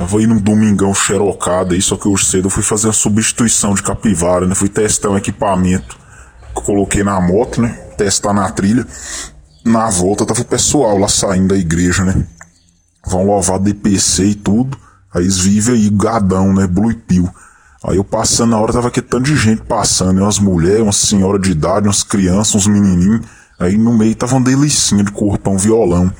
Eu ir num domingão xerocado aí, só que hoje cedo eu fui fazer a substituição de capivara, né? Fui testar um equipamento que eu coloquei na moto, né? Testar na trilha. Na volta tava o pessoal lá saindo da igreja, né? Vão louvar DPC e tudo. Aí eles vivem aí gadão, né? Blue Pill. Aí eu passando na hora, tava aqui tanto de gente passando, né? Umas mulheres, umas senhoras de idade, umas crianças, uns menininhos. Aí no meio tava uma delicinha de corpão violão.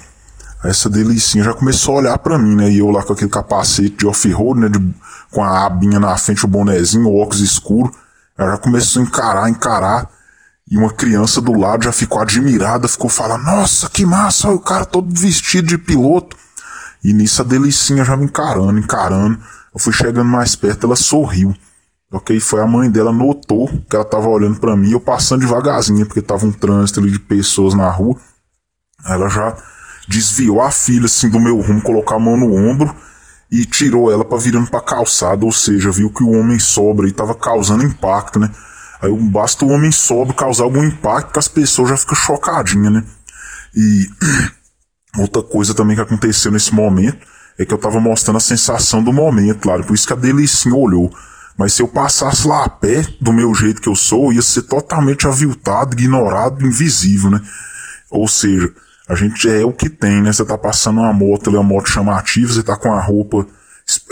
Essa delicinha já começou a olhar para mim, né? E eu lá com aquele capacete de off-road, né? De, com a abinha na frente, o bonezinho, o óculos escuro. Ela já começou a encarar, encarar. E uma criança do lado já ficou admirada, ficou falando, nossa, que massa, olha o cara todo vestido de piloto. E nisso a delicinha já me encarando, encarando. Eu fui chegando mais perto, ela sorriu. Ok, foi a mãe dela, notou que ela tava olhando para mim, eu passando devagarzinho, porque tava um trânsito ali de pessoas na rua. Ela já desviou a filha assim do meu rumo, colocou a mão no ombro e tirou ela para virando pra calçada, ou seja, viu que o homem sobra e tava causando impacto, né? Aí basta o homem sobra causar algum impacto que as pessoas já ficam chocadinhas, né? E outra coisa também que aconteceu nesse momento é que eu tava mostrando a sensação do momento, claro, por isso que a delicinha olhou. Mas se eu passasse lá a pé, do meu jeito que eu sou, ia ser totalmente aviltado, ignorado, invisível, né? Ou seja, a gente é o que tem, né? Você tá passando uma moto, uma moto chamativa, você tá com a roupa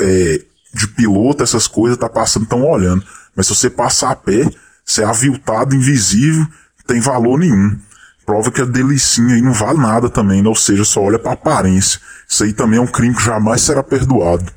é, de piloto, essas coisas, tá passando, tão olhando. Mas se você passar a pé, você é aviltado, invisível, tem valor nenhum. Prova que a delicinha aí não vale nada também, né? Ou seja, só olha pra aparência. Isso aí também é um crime que jamais será perdoado.